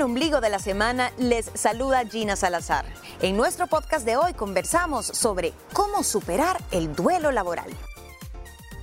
el ombligo de la semana les saluda Gina Salazar. En nuestro podcast de hoy conversamos sobre cómo superar el duelo laboral.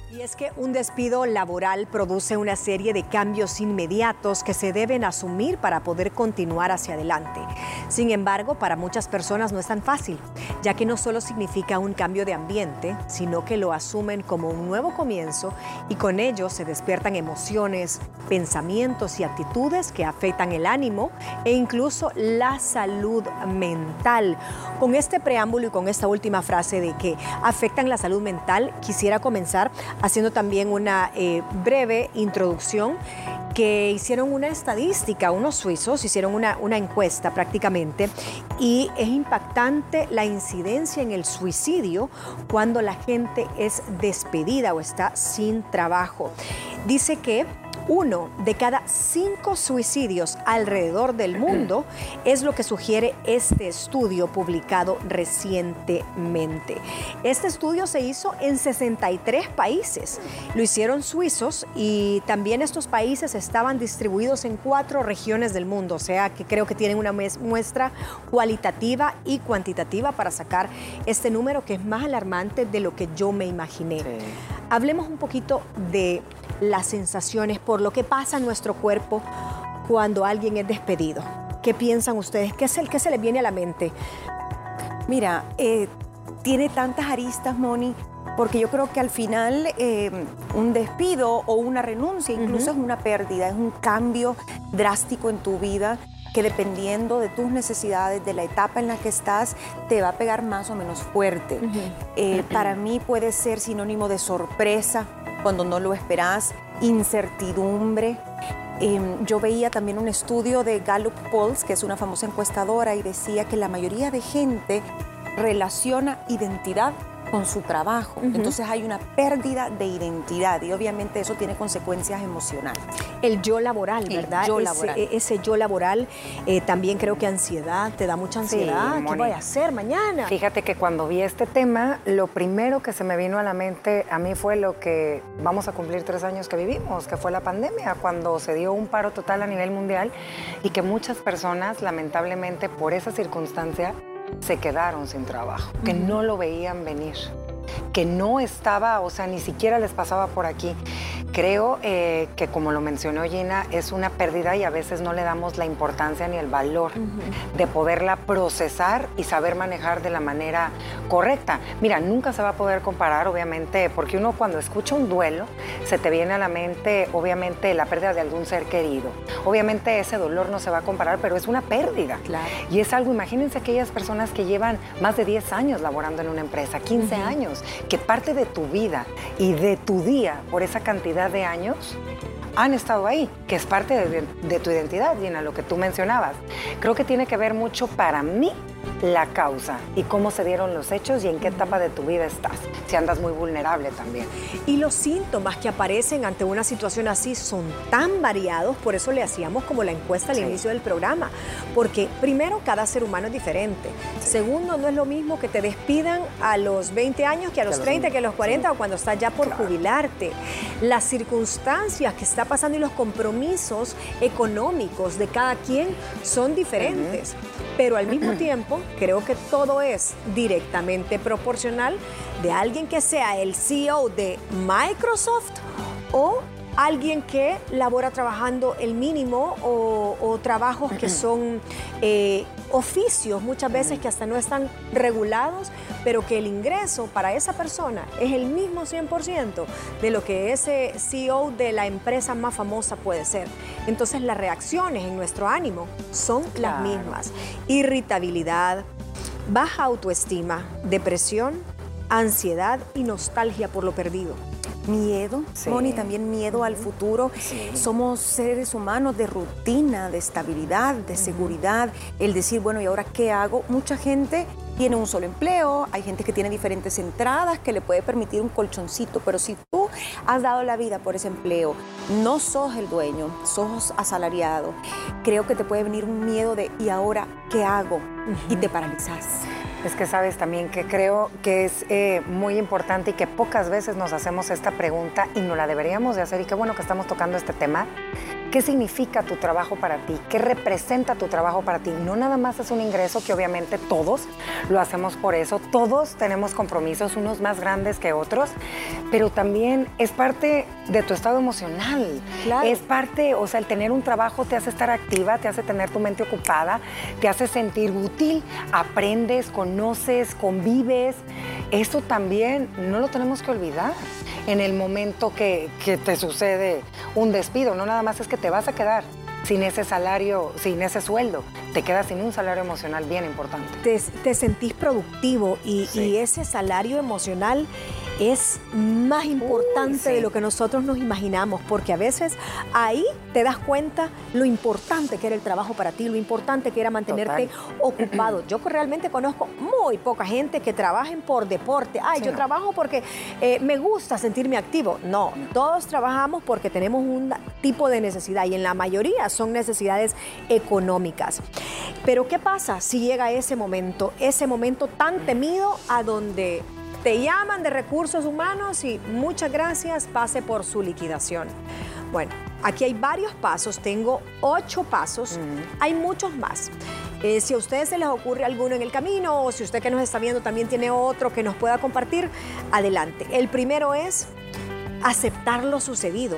Y es que un despido laboral produce una serie de cambios inmediatos que se deben asumir para poder continuar hacia adelante. Sin embargo, para muchas personas no es tan fácil, ya que no solo significa un cambio de ambiente, sino que lo asumen como un nuevo comienzo y con ello se despiertan emociones, pensamientos y actitudes que afectan el ánimo e incluso la salud mental. Con este preámbulo y con esta última frase de que afectan la salud mental, quisiera comenzar haciendo también una eh, breve introducción que hicieron una estadística, unos suizos hicieron una, una encuesta prácticamente y es impactante la incidencia en el suicidio cuando la gente es despedida o está sin trabajo. Dice que uno de cada cinco suicidios alrededor del mundo es lo que sugiere este estudio publicado recientemente. Este estudio se hizo en 63 países. Lo hicieron suizos y también estos países estaban distribuidos en cuatro regiones del mundo, o sea que creo que tienen una muestra cualitativa y cuantitativa para sacar este número que es más alarmante de lo que yo me imaginé. Hablemos un poquito de las sensaciones, por lo que pasa en nuestro cuerpo cuando alguien es despedido. ¿Qué piensan ustedes? ¿Qué, es el, que se les viene a la mente? Mira, eh, tiene tantas aristas, Moni, porque yo creo que al final eh, un despido o una renuncia incluso es una pérdida, es un cambio drástico en tu vida que dependiendo de tus necesidades, de la etapa en la que estás, te va a pegar más o menos fuerte. Eh, para mí puede ser sinónimo de sorpresa cuando no lo esperas, incertidumbre. Em, yo veía también un estudio de Gallup Pulse, que es una famosa encuestadora, y decía que la mayoría de gente relaciona identidad con su trabajo. Entonces hay una pérdida de identidad y obviamente eso tiene consecuencias emocionales. El yo laboral, ¿verdad? yo ese, laboral. ese yo laboral eh, también creo que ansiedad, te da mucha ansiedad. ¿Qué voy a hacer mañana? Fíjate que cuando vi este tema, lo primero que se me vino a la mente a mí fue lo que vamos a cumplir tres años que vivimos, que fue la pandemia, cuando se dio un paro total a nivel mundial y que muchas personas, lamentablemente, por esa circunstancia, se quedaron sin trabajo, que no lo veían venir, que no estaba, o sea, ni siquiera les pasaba por aquí. Creo eh, que, como lo mencionó Gina, es una pérdida y a veces no le damos la importancia ni el valor de poderla procesar y saber manejar de la manera correcta. Mira, nunca se va a poder comparar, obviamente, porque uno cuando escucha un duelo, se te viene a la mente, obviamente, la pérdida de algún ser querido. Obviamente ese dolor no se va a comparar, pero es una pérdida. Claro. Y es algo, imagínense aquellas personas que llevan más de 10 años laborando en una empresa, 15 años, que parte de tu vida y de tu día por esa cantidad de años han estado ahí, que es parte de, tu identidad, Gina, lo que tú mencionabas. Creo que tiene que ver mucho para mí la causa y cómo se dieron los hechos y en qué etapa de tu vida estás, si andas muy vulnerable también. Y los síntomas que aparecen ante una situación así son tan variados, por eso le hacíamos como la encuesta al Sí. inicio del programa, porque primero cada ser humano es diferente, segundo no es lo mismo que te despidan a los 20 años que a los los 30, que a los 40 sí. o cuando estás ya por Claro. jubilarte, las circunstancias que está pasando y los compromisos económicos de cada quien son diferentes. Pero al mismo tiempo, creo que todo es directamente proporcional de alguien que sea el CEO de Microsoft o alguien que labora trabajando el mínimo o, o trabajos que son eh, oficios muchas veces que hasta no están regulados, pero que el ingreso para esa persona es el mismo 100% de lo que ese CEO de la empresa más famosa puede ser. Entonces las reacciones en nuestro ánimo son las mismas. Irritabilidad, baja autoestima, depresión, ansiedad y nostalgia por lo perdido. Miedo, Sí. Moni, también miedo al futuro. Somos seres humanos de rutina, de estabilidad, de seguridad. El decir, bueno, ¿y ahora qué hago? Mucha gente tiene un solo empleo, hay gente que tiene diferentes entradas que le puede permitir un colchoncito, pero si tú has dado la vida por ese empleo, no sos el dueño, sos asalariado, creo que te puede venir un miedo de, ¿y ahora qué hago? Y te paralizas. Es que sabes también que creo que es eh, muy importante y que pocas veces nos hacemos esta pregunta y no la deberíamos de hacer y qué bueno que estamos tocando este tema. Qué significa tu trabajo para ti, qué representa tu trabajo para ti. No nada más es un ingreso que obviamente todos lo hacemos por eso, todos tenemos compromisos, unos más grandes que otros, pero también es parte de tu estado emocional. Es parte, o sea, el tener un trabajo te hace estar activa, te hace tener tu mente ocupada, te hace sentir útil, aprendes, conoces, convives. Eso también no lo tenemos que olvidar en el momento que, te sucede un despido. No nada más es que te vas a quedar sin ese salario, sin ese sueldo. Te quedas sin un salario emocional bien importante. Te, sentís productivo y, y ese salario emocional es más importante de lo que nosotros nos imaginamos, porque a veces ahí te das cuenta lo importante que era el trabajo para ti, lo importante que era mantenerte ocupado. Yo realmente conozco muy poca gente que trabajen por deporte. Ay, yo trabajo porque eh, me gusta sentirme activo. No, todos trabajamos porque tenemos un tipo de necesidad y en la mayoría son necesidades económicas. Pero ¿qué pasa si llega ese momento, ese momento tan temido a donde te llaman de recursos humanos y muchas gracias, pase por su liquidación. Bueno, aquí hay varios pasos, tengo ocho pasos, hay muchos más. Eh, si a ustedes se les ocurre alguno en el camino o si usted que nos está viendo también tiene otro que nos pueda compartir, adelante. El primero es aceptar lo sucedido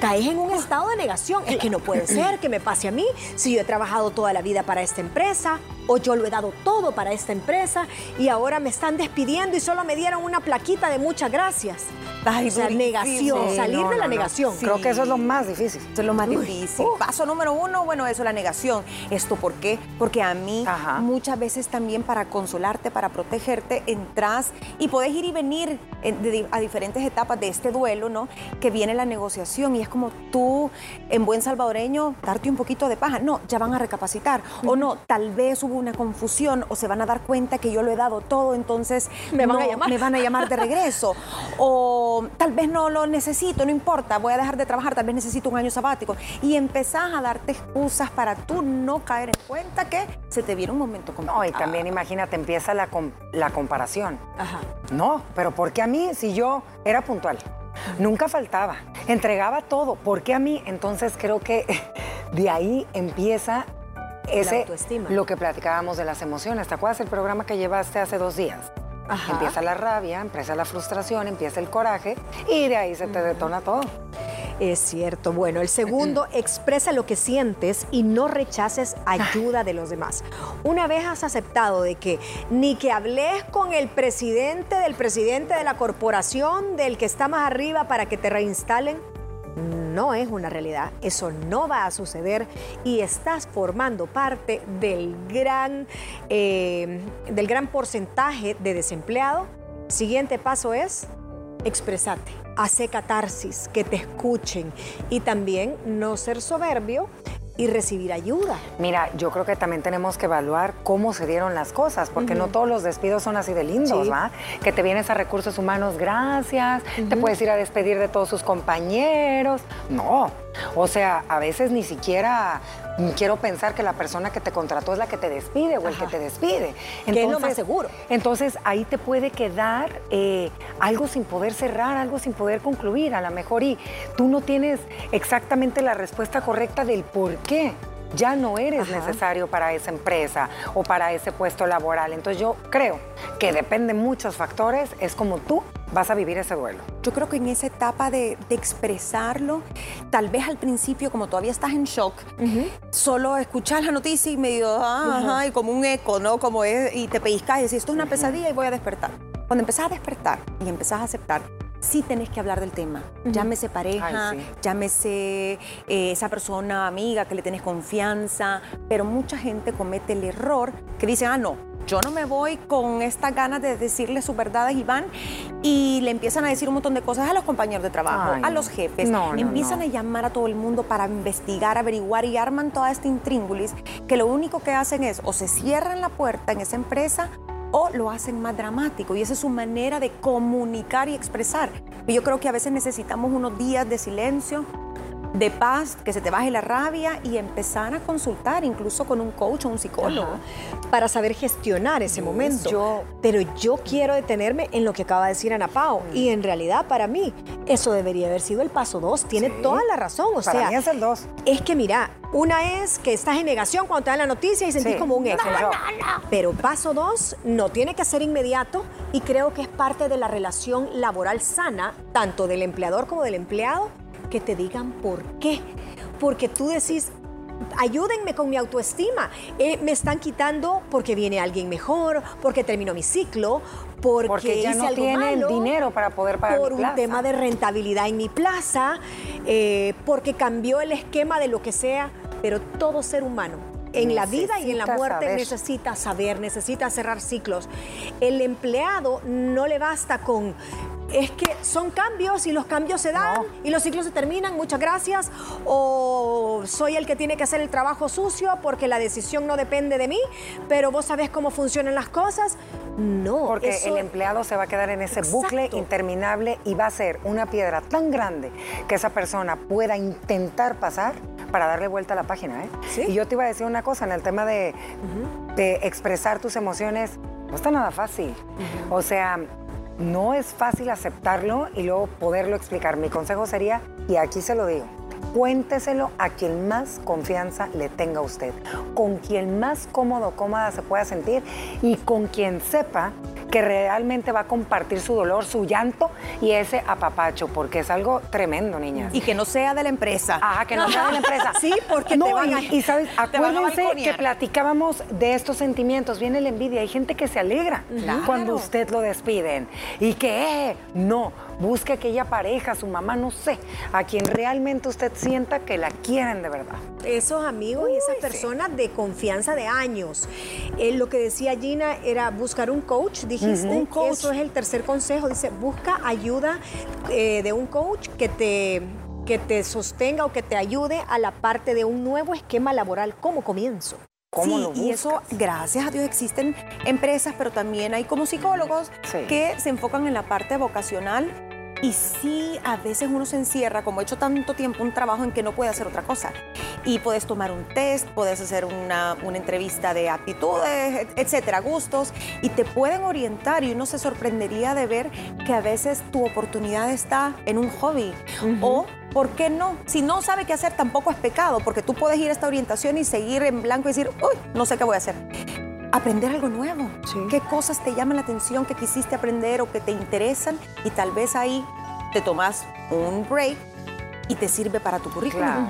caes en un estado de negación. Es que no puede ser que me pase a mí si yo he trabajado toda la vida para esta empresa o yo lo he dado todo para esta empresa y ahora me están despidiendo y solo me dieron una plaquita de muchas gracias. o sea, negación, salir de la negación. Creo que eso es lo más difícil. Eso es lo más difícil. Paso número uno, bueno, eso es la negación. ¿Esto por qué? Porque a mí muchas veces también para consolarte, para protegerte, entras y puedes ir y venir a diferentes etapas de este duelo, ¿no? Que viene la negociación y es como tú, en buen salvadoreño, darte un poquito de paja. No, ya van a recapacitar. O no, tal vez hubo una confusión o se van a dar cuenta que yo lo he dado todo, entonces me van a llamar. Me van a llamar de regreso. o tal vez no lo necesito, no importa, voy a dejar de trabajar, tal vez necesito un año sabático. Y empezás a darte excusas para tú no caer en cuenta que se te viene un momento complicado. No, y también imagínate, empieza la, la comparación. Ajá. No, pero ¿por qué a mí si yo era puntual? Nunca faltaba, entregaba todo. ¿Por qué a mí? Entonces creo que de ahí empieza ese, lo que platicábamos de las emociones. ¿Te acuerdas el programa que llevaste hace dos días? Empieza la rabia, empieza la frustración, empieza el coraje y de ahí se te detona todo. Es cierto. Bueno, el segundo, expresa lo que sientes y no rechaces ayuda de los demás. Una vez has aceptado de que ni que hables con el presidente del presidente de la corporación, del que está más arriba para que te reinstalen, no es una realidad, eso no va a suceder y estás formando parte del gran, eh, del gran porcentaje de desempleado. Siguiente paso es expresarte, hacer catarsis, que te escuchen y también no ser soberbio y recibir ayuda. Mira, yo creo que también tenemos que evaluar cómo se dieron las cosas, porque no todos los despidos son así de lindos, ¿va? Que te vienes a recursos humanos, gracias, te puedes ir a despedir de todos sus compañeros. No, o sea, a veces ni siquiera quiero pensar que la persona que te contrató es la que te despide o el que te despide. Entonces, que es lo más seguro. Entonces ahí te puede quedar eh, algo sin poder cerrar, algo sin poder concluir, a lo mejor y tú no tienes exactamente la respuesta correcta del por qué ya no eres necesario para esa empresa o para ese puesto laboral. Entonces yo creo que depende de muchos factores, es como tú vas a vivir ese duelo. Yo creo que en esa etapa de, expresarlo, tal vez al principio, como todavía estás en shock, solo escuchar la noticia y medio, ajá, y como un eco, ¿no? Como es, y te pellizcas y decís, esto es una pesadilla y voy a despertar. Cuando empezás a despertar y empezás a aceptar, sí tenés que hablar del tema. Llámese pareja, llámese eh, esa persona amiga que le tenés confianza, pero mucha gente comete el error que dice, ah, no, yo no me voy con estas ganas de decirle sus verdades, Iván, y le empiezan a decir un montón de cosas a los compañeros de trabajo, a los jefes, empiezan a llamar a todo el mundo para investigar, averiguar y arman toda esta intríngulis que lo único que hacen es o se cierran la puerta en esa empresa o lo hacen más dramático y esa es su manera de comunicar y expresar. Yo creo que a veces necesitamos unos días de silencio, de paz, que se te baje la rabia y empezar a consultar incluso con un coach o un psicólogo. Para saber gestionar ese momento. Yo- Pero yo quiero detenerme en lo que acaba de decir Ana Pao. Y en realidad, para mí, eso debería haber sido el paso dos. Tiene Sí. toda la razón. O Para sea, mí es el dos. es que mira, una es que estás en negación cuando te dan la noticia y sentís Sí. como un eco. No, no, no, Pero paso dos no tiene que ser inmediato y creo que es parte de la relación laboral sana, tanto del empleador como del empleado, que te digan por qué. Porque tú decís, ayúdenme con mi autoestima. Eh, me están quitando porque viene alguien mejor, porque terminó mi ciclo, porque, Porque ya hice no algo tienen malo, dinero para poder pagar por mi un tema de rentabilidad en mi plaza, eh, porque cambió el esquema de lo que sea, pero todo ser humano. En la vida y en la muerte saber. necesita saber, necesita cerrar ciclos. El empleado no le basta con, es que son cambios y los cambios se dan No. y los ciclos se terminan, muchas gracias, o soy el que tiene que hacer el trabajo sucio porque la decisión no depende de mí, pero vos sabés cómo funcionan las cosas. No, Porque eso- el empleado se va a quedar en ese bucle interminable y va a ser una piedra tan grande que esa persona pueda intentar pasar para darle vuelta a la página. ¿eh? Sí. Y yo te iba a decir una cosa en el tema de, de expresar tus emociones. No está nada fácil. O sea, no es fácil aceptarlo y luego poderlo explicar. Mi consejo sería, y aquí se lo digo, cuénteselo a quien más confianza le tenga usted, con quien más cómodo, cómoda se pueda sentir y con quien sepa que realmente va a compartir su dolor, su llanto y ese apapacho, porque es algo tremendo, niñas. Y que no sea de la empresa. Ajá, que no sea de la empresa. Sí, porque no, te van a- y, sabes, acuérdense que platicábamos de estos sentimientos. Viene la envidia. Hay gente que se alegra Claro. cuando usted lo despiden. Y que, eh, no, busque aquella pareja, su mamá, no sé, a quien realmente usted sienta que la quieren de verdad. esos amigos y esas personas de confianza de años. Eh, lo que decía Gina era buscar un coach, dijiste. Un coach. Eso es el tercer consejo. Dice, busca ayuda eh, de un coach que te que te sostenga o que te ayude a la parte de un nuevo esquema laboral como comienzo. ¿Cómo sí, lo y eso, gracias a Dios, existen empresas, pero también hay como psicólogos Sí. que se enfocan en la parte vocacional. Y sí, a veces uno se encierra, como he hecho tanto tiempo un trabajo en que no puede hacer otra cosa. Y puedes tomar un test, puedes hacer una, una entrevista de aptitudes, et- etcétera, gustos, y te pueden orientar. Y uno se sorprendería de ver que a veces tu oportunidad está en un hobby. O, ¿por qué no? Si no sabe qué hacer, tampoco es pecado, porque tú puedes ir a esta orientación y seguir en blanco y decir, uy, no sé qué voy a hacer. Aprender algo nuevo. Sí. ¿Qué cosas te llaman la atención, que quisiste aprender o que te interesan? Y tal vez ahí te tomas un break y te sirve para tu currículum. Claro.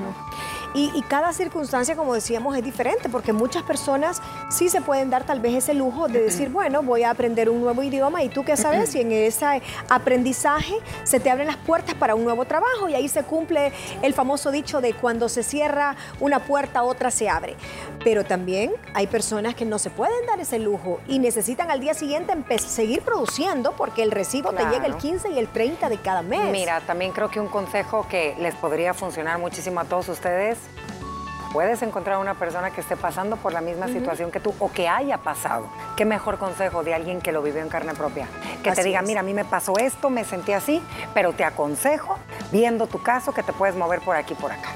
Y, y cada circunstancia, como decíamos, es diferente, porque muchas personas sí se pueden dar tal vez ese lujo de decir, bueno, voy a aprender un nuevo idioma y tú qué sabes si en ese aprendizaje se te abren las puertas para un nuevo trabajo y ahí se cumple el famoso dicho de cuando se cierra una puerta, otra se abre. Pero también hay personas que no se pueden dar ese lujo y necesitan al día siguiente seguir produciendo porque el recibo te llega el Claro. 15 y el 30 de cada mes. Mira, también creo que un consejo que les podría funcionar muchísimo a todos ustedes, puedes encontrar una persona que esté pasando por la misma situación que tú o que haya pasado. Qué mejor consejo de alguien que lo vivió en carne propia. Que te diga, es. mira, a mí me pasó esto, me sentí así, pero te aconsejo, viendo tu caso, que te puedes mover por aquí, por acá.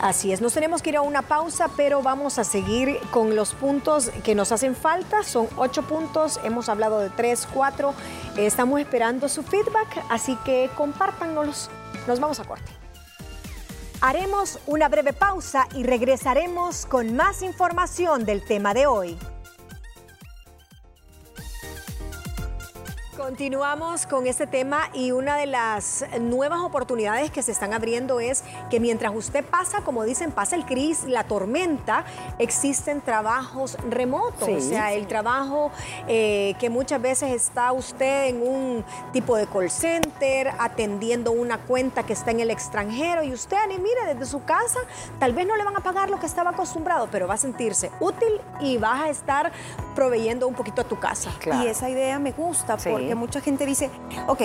Así es, nos tenemos que ir a una pausa, pero vamos a seguir con los puntos que nos hacen falta. Son ocho puntos, hemos hablado de tres, cuatro. Estamos esperando su feedback, así que compártanos. Nos vamos a corte. Haremos una breve pausa y regresaremos con más información del tema de hoy. Continuamos con este tema y una de las nuevas oportunidades que se están abriendo es que mientras usted pasa, como dicen, pasa el cris, la tormenta, existen trabajos remotos. Sí, o sea, el trabajo eh, que muchas veces está usted en un tipo de call center, atendiendo una cuenta que está en el extranjero y usted, ni mire, desde su casa, tal vez no le van a pagar lo que estaba acostumbrado, pero va a sentirse útil y vas a estar proveyendo un poquito a tu casa. Claro. Y esa idea me gusta Sí. porque mucha gente dice, ok,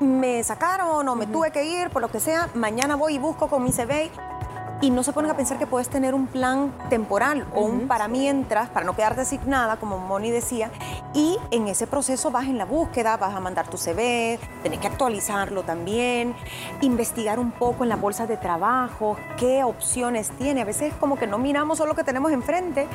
me sacaron o me tuve que ir, por lo que sea, mañana voy y busco con mi CV. Y no se ponen a pensar que puedes tener un plan temporal o un para mientras, para no quedarte asignada, como Moni decía, y en ese proceso vas en la búsqueda, vas a mandar tu CV, tenés que actualizarlo también, investigar un poco en las bolsas de trabajo, qué opciones tiene. A veces como que no miramos solo lo que tenemos enfrente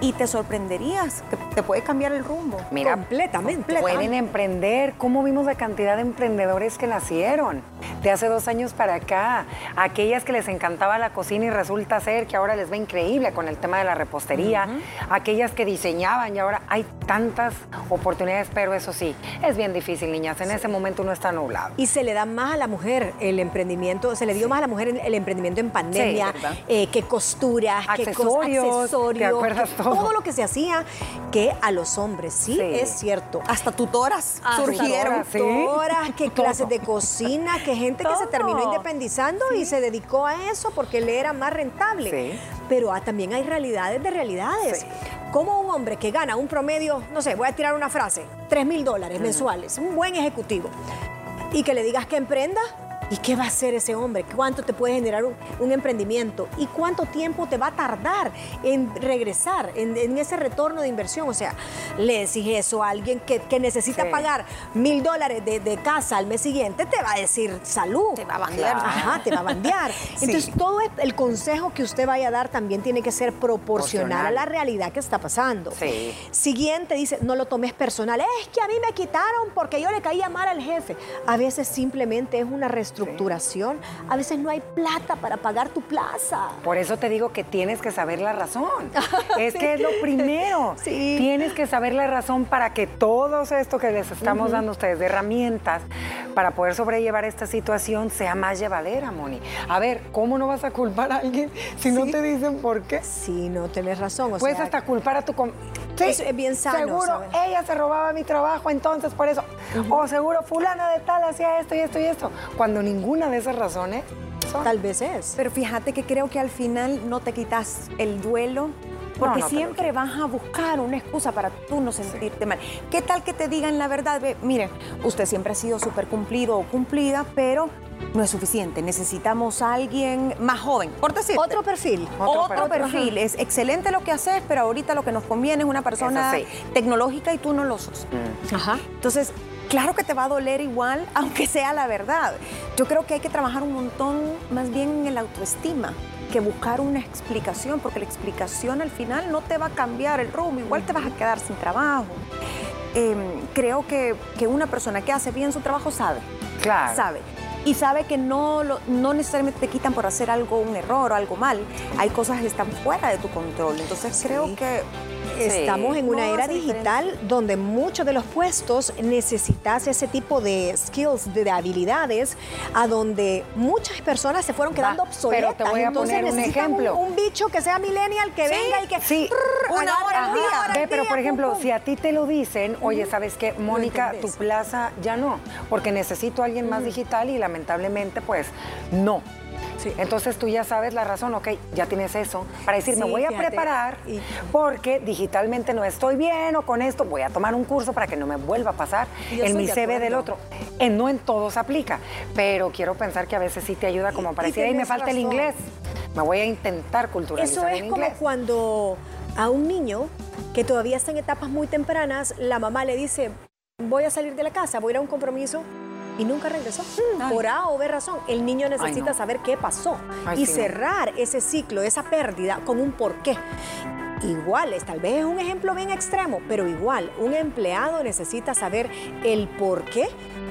y te sorprenderías, que te puede cambiar el rumbo. Mira, completamente. Pueden emprender. ¿Cómo vimos la cantidad de emprendedores que nacieron de hace dos años para acá? Aquellas que les encantaba la cocina y resulta ser que ahora les va increíble con el tema de la repostería. Aquellas que diseñaban y ahora hay tantas oportunidades, pero eso sí, es bien difícil, niñas. En ese momento uno está nublado. Y se le da más a la mujer el emprendimiento, se le dio más a la mujer el emprendimiento en pandemia, eh, que costura, que accesorios, todo? lo que se hacía que a los hombres, sí, es cierto. Hasta tutoras surgieron. Tutoras, que clases de cocina, que gente que se terminó independizando y se dedicó a eso porque le era más rentable. Pero ah, también hay realidades de realidades. Como un hombre que gana un promedio, no sé, voy a tirar una frase, 3 mil dólares mensuales, un buen ejecutivo, y que le digas que emprenda, ¿Y qué va a hacer ese hombre? ¿Cuánto te puede generar un, emprendimiento? ¿Y cuánto tiempo te va a tardar en regresar, en, ese retorno de inversión? O sea, le decís eso a alguien que, necesita pagar mil dólares de, casa al mes siguiente, te va a decir salud. Te va a bandear. Ajá, te va a bandear. Entonces, todo el consejo que usted vaya a dar también tiene que ser proporcional, a la realidad que está pasando. Sí. Siguiente dice, no lo tomes personal. Es que a mí me quitaron porque yo le caía mal al jefe. A veces simplemente es una restricción estructuración. A veces no hay plata para pagar tu plaza. Por eso te digo que tienes que saber la razón. es que es lo primero. Tienes que saber la razón para que todo esto que les estamos dando a ustedes de herramientas para poder sobrellevar esta situación sea más llevadera, Moni. A ver, ¿cómo no vas a culpar a alguien si no te dicen por qué? Sí, no, tienes razón. Puedes hasta culpar a tu... Sí, es bien sano. Seguro, ella se robaba mi trabajo, entonces por eso. O seguro, fulana de tal hacía esto y esto y esto. Cuando ninguna de esas razones Tal vez es. Pero fíjate que creo que al final no te quitas el duelo, porque siempre vas a buscar una excusa para tú no sentirte mal. ¿Qué tal que te digan la verdad? mire, usted siempre ha sido súper cumplido o cumplida, pero no es suficiente. Necesitamos a alguien más joven, por decir. Otro perfil. Otro, perfil. Es excelente lo que haces, pero ahorita lo que nos conviene es una persona tecnológica y tú no lo sos. Mm. Ajá. Entonces, claro que te va a doler igual, aunque sea la verdad. Yo creo que hay que trabajar un montón más bien en la autoestima que buscar una explicación, porque la explicación al final no te va a cambiar el rumbo, igual te vas a quedar sin trabajo. Em, creo que, que, una persona que hace bien su trabajo sabe. Claro. Sabe. Y sabe que no, no necesariamente te quitan por hacer algo, un error o algo mal. Hay cosas que están fuera de tu control. Entonces creo que Estamos en una era digital donde muchos de los puestos necesitas ese tipo de skills, de, habilidades, a donde muchas personas se fueron quedando obsoletas. Pero te voy a poner un ejemplo. Un, bicho que sea millennial, que venga y que... Sí, una hora al día. pero por ejemplo, si a ti te lo dicen, oye, ¿sabes qué? Mónica, tu plaza ya no, porque necesito a alguien más digital y lamentablemente, pues, no. Entonces tú ya sabes la razón, ok, ya tienes eso, para decir, me voy a preparar porque digitalmente no estoy bien o con esto voy a tomar un curso para que no me vuelva a pasar en mi CV del otro. En, no en todos aplica, pero quiero pensar que a veces sí te ayuda como para decir, ahí me falta el inglés, me voy a intentar culturalizar Eso es como cuando a un niño que todavía está en etapas muy tempranas, la mamá le dice, voy a salir de la casa, voy a ir a un compromiso y nunca regresó. Por A o B razón. El niño necesita saber qué pasó y cerrar ese ciclo, esa pérdida con un porqué. Igual, tal vez es un ejemplo bien extremo, pero igual, un empleado necesita saber el por qué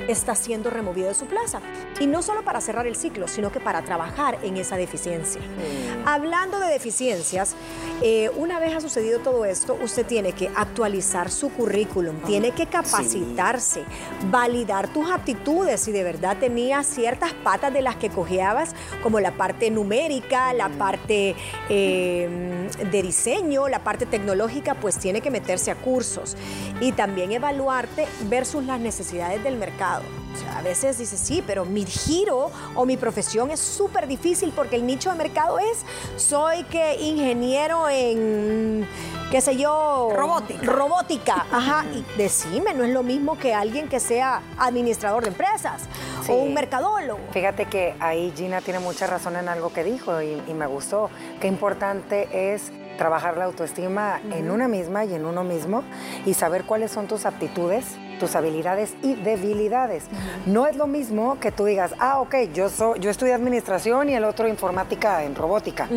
está siendo removido de su plaza. Y no solo para cerrar el ciclo, sino que para trabajar en esa deficiencia. Mm. Hablando de deficiencias, eh, una vez ha sucedido todo esto, usted tiene que actualizar su currículum, ah, tiene que capacitarse, validar tus aptitudes si de verdad tenías ciertas patas de las que cojeabas, como la parte numérica, la mm. parte eh, de diseño, la parte tecnológica, pues tiene que meterse a cursos y también evaluarte versus las necesidades del mercado mercado. O sea, a veces dices, sí, pero mi giro o mi profesión es súper difícil porque el nicho de mercado es, soy que ingeniero en, qué sé yo, Robótica. Robótica, ajá. Y decime, no es lo mismo que alguien que sea administrador de empresas Sí. o un mercadólogo. Fíjate que ahí Gina tiene mucha razón en algo que dijo y, y me gustó. Qué importante es trabajar la autoestima en una misma y en uno mismo y saber cuáles son tus aptitudes, tus habilidades y debilidades. No es lo mismo que tú digas, ah, ok, yo, soy, yo estudié administración y el otro informática en robótica.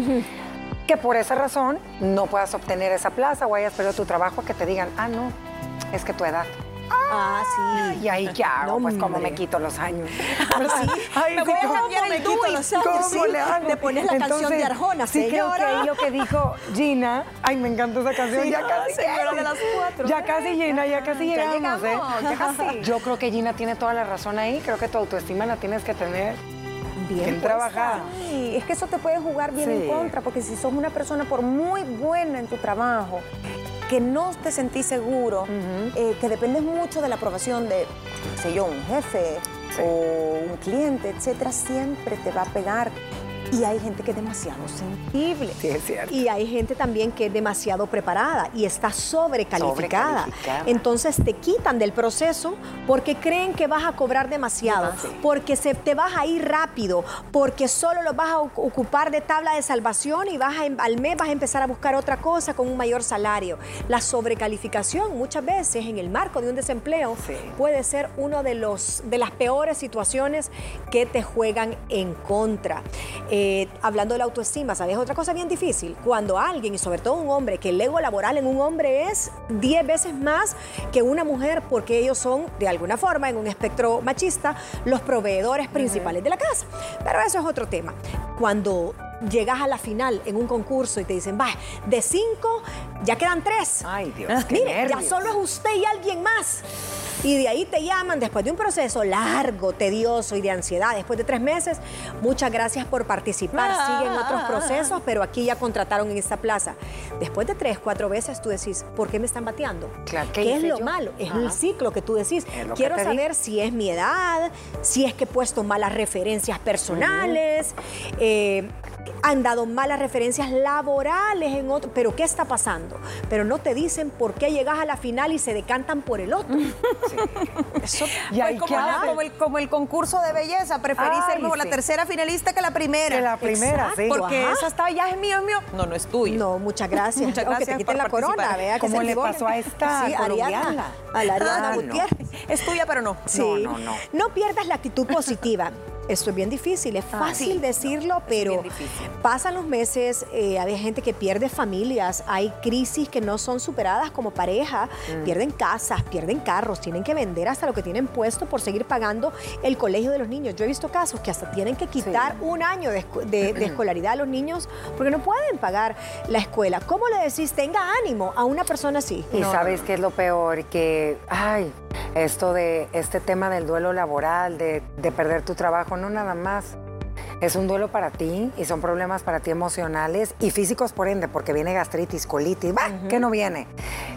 Que por esa razón no puedas obtener esa plaza o hayas perdido tu trabajo, que te digan, ah, no, es que tu edad. Ah, sí. ¿Y ahí qué hago? No, pues hombre. me quito los años. Sí, me voy a ¿cómo cambiar me el quito DUI, los años? ¿Cómo Sí, le hago? le pones la canción de Arjona, sí creo que señora. ahí lo que dijo Gina, ay, me encanta esa canción, ya casi señora llego. de las cuatro. Ya casi Gina, ya casi Ya llegamos, llegamos, ¿eh? ya casi. Yo creo que Gina tiene toda la razón ahí, creo que tu autoestima la tienes que tener Bien trabajada. Sí, es que eso te puede jugar bien Sí. en contra, porque si sos una persona por muy buena en tu trabajo, que no te sentís seguro, eh, que dependes mucho de la aprobación de, qué sé yo, un jefe Sí. o un cliente, etcétera, siempre te va a pegar. Y hay gente que es demasiado sensible. Sí, es cierto. Y hay gente también que es demasiado preparada y está sobrecalificada. Sobrecalificada. Entonces te quitan del proceso porque creen que vas a cobrar demasiado, porque se te vas a ir rápido, porque solo lo vas a ocu- ocupar de tabla de salvación y vas a em- al mes vas a empezar a buscar otra cosa con un mayor salario. La sobrecalificación muchas veces en el marco de un desempleo Sí. puede ser uno de los de las peores situaciones que te juegan en contra. Eh, hablando de la autoestima, ¿sabes? Otra cosa bien difícil, cuando alguien, y sobre todo un hombre, que el ego laboral en un hombre es 10 veces más que una mujer, porque ellos son, de alguna forma, en un espectro machista, los proveedores principales de la casa. Pero eso es otro tema. Cuando llegas a la final en un concurso y te dicen, va, de cinco, ya quedan tres. Ay, Dios, qué Mire, ya solo es usted y alguien más. Y de ahí te llaman después de un proceso largo, tedioso y de ansiedad. Después de tres meses, muchas gracias por participar. Siguen otros procesos, pero aquí ya contrataron en esta plaza. Después de tres, cuatro veces, tú decís, ¿por qué me están bateando? Claro, ¿qué ¿Qué es lo yo? malo? Es Ajá. el ciclo que tú decís. Quiero saber si es mi edad, si es que he puesto malas referencias personales, eh, han dado malas referencias laborales en otro, pero ¿qué está pasando? Pero no te dicen por qué llegas a la final y se decantan por el otro. Eso Y Pues como, como el, como el concurso de belleza, preferí Ay, ser mejor la sí. tercera finalista que la primera. Que la primera, sí. Porque Ajá. esa está ya es mío, es mío. No, no es tuyo. No, muchas gracias. Muchas Aunque gracias te quiten la corona, vea que ¿Cómo se le pasó a esta sí, Ariadna, colombiana? a la Ariadna Ah, no. Gutiérrez. Es tuya, pero no. Sí. No, no, no. pierdas la actitud positiva. Esto es bien difícil, es fácil sí. decirlo, pero pasan los meses, eh, hay gente que pierde familias, hay crisis que no son superadas como pareja, Mm. pierden casas, pierden carros, tienen que vender hasta lo que tienen puesto por seguir pagando el colegio de los niños. Yo he visto casos que hasta tienen que quitar un año de, de escolaridad a los niños porque no pueden pagar la escuela. ¿Cómo le decís, tenga ánimo a una persona así? Y sabes qué es lo peor, que, ay, esto de este tema del duelo laboral, de, de perder tu trabajo, no nada más. Es un duelo para ti y son problemas para ti emocionales y físicos por ende, porque viene gastritis, colitis, ¡bah! ¿qué no viene?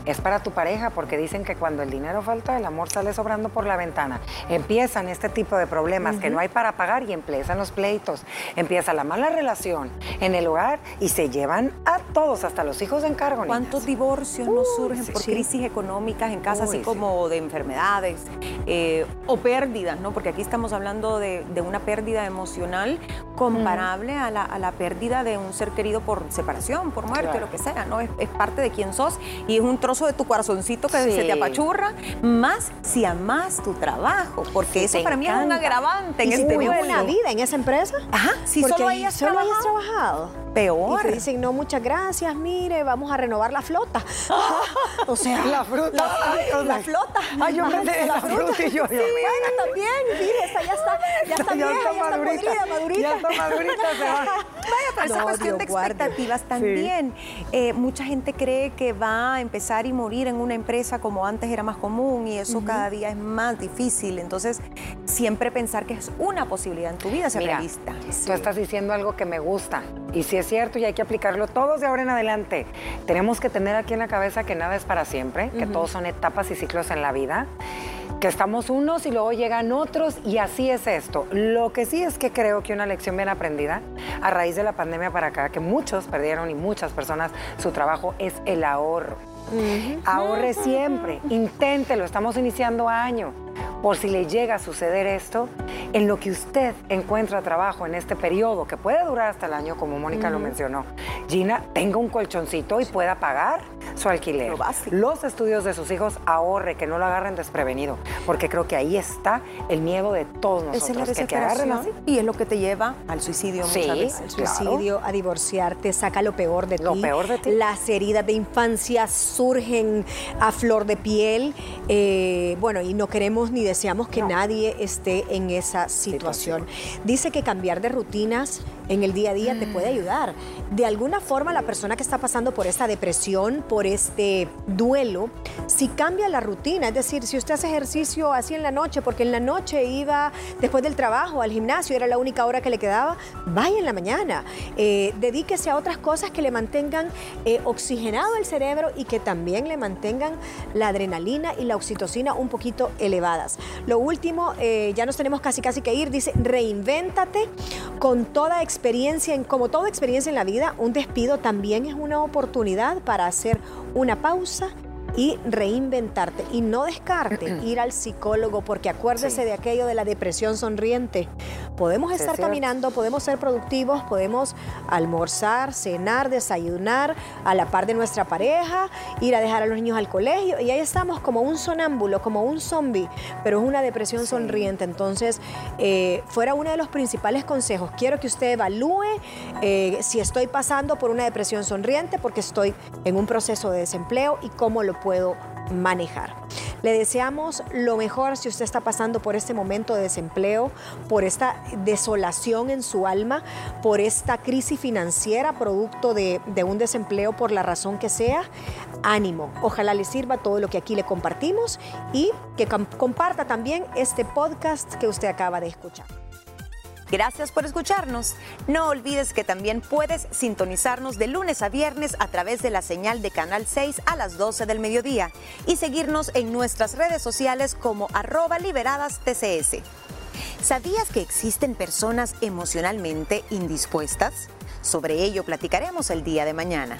Es para tu pareja, porque dicen que cuando el dinero falta, el amor sale sobrando por la ventana. Empiezan este tipo de problemas que no hay para pagar y empiezan los pleitos. Empieza la mala relación en el hogar y se llevan a todos, hasta los hijos en cargo. niñas. ¿Cuántos divorcios nos surgen por sí. crisis económicas en casa, Uy, así sí. como de enfermedades eh, o pérdidas, ¿no? Porque aquí estamos hablando de, de una pérdida emocional comparable a, la, a la pérdida de un ser querido por separación, por muerte, Claro. lo que sea, ¿no? Es, es parte de quién sos y es un trozo de tu corazoncito que Sí. se te apachurra, más si amas tu trabajo, porque Sí, eso para mí es un agravante en ¿Y si este duelo. una vida en esa empresa? Ajá, si Porque solo hayas solo hayas trabajado, peor. Y te dicen, no, muchas gracias, mire, vamos a renovar la flota. o sea, La fruta. La sea, flota. Ay, yo en la fruta y yo, Sí, bueno, también, mire, esta ya está, ya está vieja, ya está podrida, madurita. Ya se va. Vaya, pero cuestión Dios de guarde. expectativas también. Eh, mucha gente cree que va a empezar y morir en una empresa como antes era más común y eso cada día es más difícil. Entonces, siempre pensar que es una posibilidad en tu vida ser Mira, realista. Tú estás diciendo algo que me gusta. Y si es cierto y hay que aplicarlo todos de ahora en adelante. Tenemos que tener aquí en la cabeza que nada es para siempre, que todos son etapas y ciclos en la vida. Que estamos unos y luego llegan otros y así es esto. Lo que sí es que creo que una lección bien aprendida a raíz de la pandemia para acá, que muchos perdieron y muchas personas su trabajo, es el ahorro. Ahorre siempre, inténtelo, estamos iniciando año por si le llega a suceder esto, en lo que usted encuentra trabajo en este periodo, que puede durar hasta el año, como Mónica lo mencionó, Gina, tenga un colchoncito y pueda pagar su alquiler. Los estudios de sus hijos ahorre, que no lo agarren desprevenido, porque creo que ahí está el miedo de todos nosotros, es que te agarren así. Y es lo que te lleva al suicidio Sí, muchas veces. Al suicidio, a divorciarte, saca lo peor de Lo ti. peor de ti. Las heridas de infancia surgen a flor de piel. Eh, bueno, y no queremos ni deseamos que nadie esté en esa situación. Dice que cambiar de rutinas en el día a día te puede ayudar. De alguna forma, la persona que está pasando por esta depresión, por este duelo, si cambia la rutina, es decir, si usted hace ejercicio así en la noche, porque en la noche iba después del trabajo al gimnasio, era la única hora que le quedaba, vaya en la mañana. Eh, dedíquese a otras cosas que le mantengan eh, oxigenado el cerebro y que también le mantengan la adrenalina y la oxitocina un poquito elevadas. Lo último, eh, ya nos tenemos casi casi que ir, dice, reinvéntate con toda experiencia, en, como toda experiencia en la vida, un despido también es una oportunidad para hacer una pausa y reinventarte y no descarte ir al psicólogo porque acuérdese Sí. de aquello de la depresión sonriente. Podemos Sí, estar caminando, podemos ser productivos, podemos almorzar, cenar, desayunar a la par de nuestra pareja, ir a dejar a los niños al colegio y ahí estamos como un sonámbulo, como un zombie, pero es una depresión sonriente. Entonces, eh, fuera uno de los principales consejos, quiero que usted evalúe eh, si estoy pasando por una depresión sonriente porque estoy en un proceso de desempleo y cómo lo puedo manejar. Le deseamos lo mejor si usted está pasando por este momento de desempleo, por esta desolación en su alma, por esta crisis financiera producto de, de un desempleo por la razón que sea. Ánimo, ojalá le sirva todo lo que aquí le compartimos y que com- comparta también este podcast que usted acaba de escuchar. Gracias por escucharnos. No olvides que también puedes sintonizarnos de lunes a viernes a través de la señal de Canal 6 a las 12 del mediodía y seguirnos en nuestras redes sociales como arroba liberadas TCS. ¿Sabías que existen personas emocionalmente indispuestas? Sobre ello platicaremos el día de mañana.